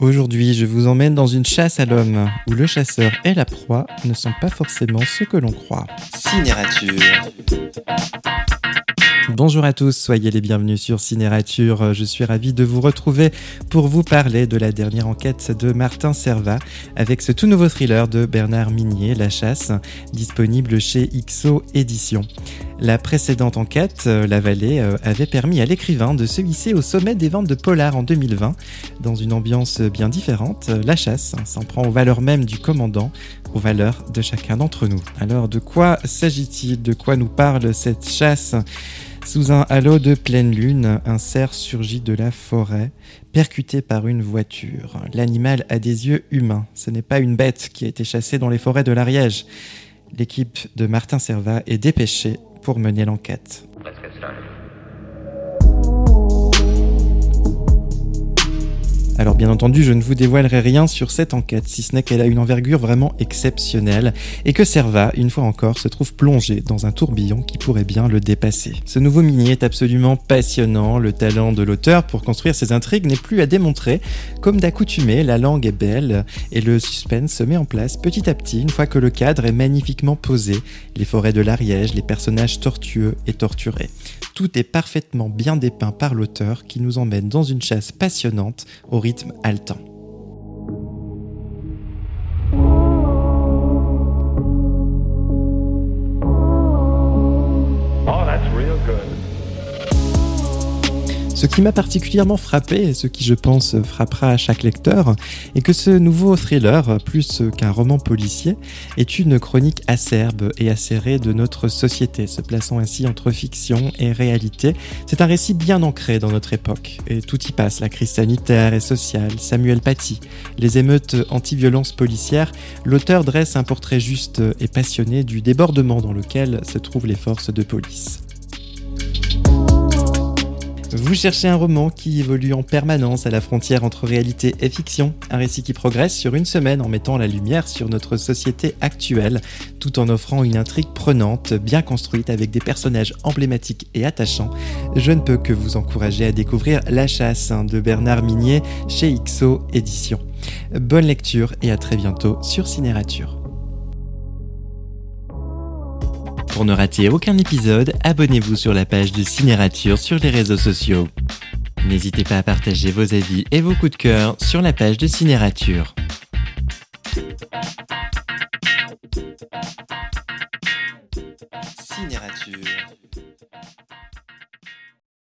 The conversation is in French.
Aujourd'hui, je vous emmène dans une chasse à l'homme, où le chasseur et la proie ne sont pas forcément ce que l'on croit. Cinérature. Bonjour à tous, soyez les bienvenus sur Cinérature. Je suis ravi de vous retrouver pour vous parler de la dernière enquête de Martin Servat avec ce tout nouveau thriller de Bernard Minier, La Chasse, disponible chez XO Éditions. La précédente enquête, La Vallée, euh, avait permis à l'écrivain de se hisser au sommet des ventes de Polar en 2020. Dans une ambiance bien différente, La Chasse s'en prend aux valeurs mêmes du commandant, aux valeurs de chacun d'entre nous. Alors de quoi s'agit-il? De quoi nous parle cette chasse? Sous un halo de pleine lune, un cerf surgit de la forêt, percuté par une voiture. L'animal a des yeux humains. Ce n'est pas une bête qui a été chassée dans les forêts de l'Ariège. L'équipe de Martin Servat est dépêchée pour mener l'enquête. Alors bien entendu, je ne vous dévoilerai rien sur cette enquête, si ce n'est qu'elle a une envergure vraiment exceptionnelle et que Serva, une fois encore, se trouve plongé dans un tourbillon qui pourrait bien le dépasser. Ce nouveau mini est absolument passionnant, le talent de l'auteur pour construire ses intrigues n'est plus à démontrer. Comme d'accoutumé, la langue est belle et le suspense se met en place petit à petit une fois que le cadre est magnifiquement posé, les forêts de l'Ariège, les personnages tortueux et torturés. Tout est parfaitement bien dépeint par l'auteur qui nous emmène dans une chasse passionnante au rythme haletant. Ce qui m'a particulièrement frappé, et ce qui je pense frappera à chaque lecteur, est que ce nouveau thriller, plus qu'un roman policier, est une chronique acerbe et acérée de notre société, se plaçant ainsi entre fiction et réalité. C'est un récit bien ancré dans notre époque, et tout y passe, la crise sanitaire et sociale, Samuel Paty, les émeutes anti-violence policières, l'auteur dresse un portrait juste et passionné du débordement dans lequel se trouvent les forces de police. Vous cherchez un roman qui évolue en permanence à la frontière entre réalité et fiction, un récit qui progresse sur une semaine en mettant la lumière sur notre société actuelle, tout en offrant une intrigue prenante, bien construite avec des personnages emblématiques et attachants. Je ne peux que vous encourager à découvrir La chasse de Bernard Minier chez XO Éditions. Bonne lecture et à très bientôt sur Cinérature. Pour ne rater aucun épisode, abonnez-vous sur la page de Cinérature sur les réseaux sociaux. N'hésitez pas à partager vos avis et vos coups de cœur sur la page de Cinérature. Cinérature.